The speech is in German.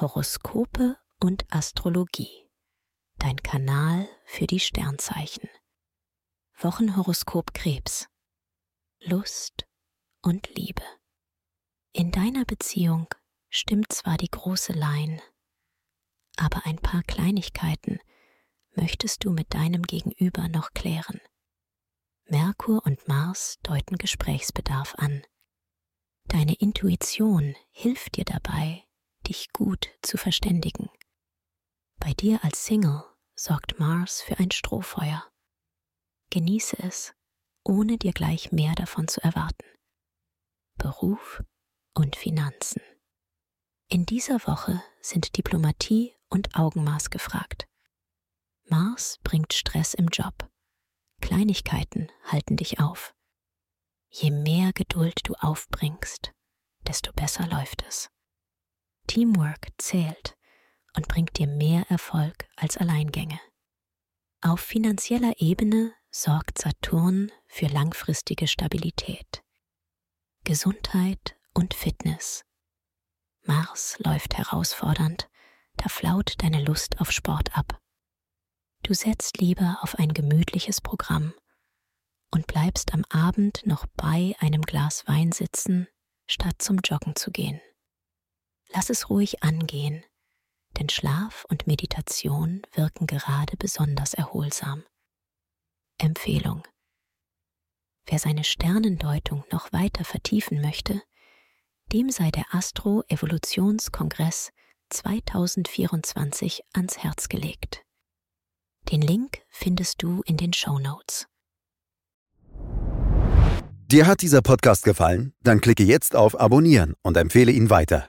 Horoskope und Astrologie. Dein Kanal für die Sternzeichen. Wochenhoroskop Krebs. Lust und Liebe. In deiner Beziehung stimmt zwar die große Line, aber ein paar Kleinigkeiten möchtest du mit deinem Gegenüber noch klären. Merkur und Mars deuten Gesprächsbedarf an. Deine Intuition hilft dir dabei, dich gut zu verständigen. Bei dir als Single sorgt Mars für ein Strohfeuer. Genieße es, ohne dir gleich mehr davon zu erwarten. Beruf und Finanzen. In dieser Woche sind Diplomatie und Augenmaß gefragt. Mars bringt Stress im Job. Kleinigkeiten halten dich auf. Je mehr Geduld du aufbringst, desto besser läuft es. Teamwork zählt und bringt dir mehr Erfolg als Alleingänge. Auf finanzieller Ebene sorgt Saturn für langfristige Stabilität. Gesundheit und Fitness. Mars läuft herausfordernd, da flaut deine Lust auf Sport ab. Du setzt lieber auf ein gemütliches Programm und bleibst am Abend noch bei einem Glas Wein sitzen, statt zum Joggen zu gehen. Lass es ruhig angehen, denn Schlaf und Meditation wirken gerade besonders erholsam. Empfehlung. Wer seine Sternendeutung noch weiter vertiefen möchte, dem sei der Astro-Evolutionskongress 2024 ans Herz gelegt. Den Link findest du in den Show Notes. Dir hat dieser Podcast gefallen? Dann klicke jetzt auf Abonnieren und empfehle ihn weiter.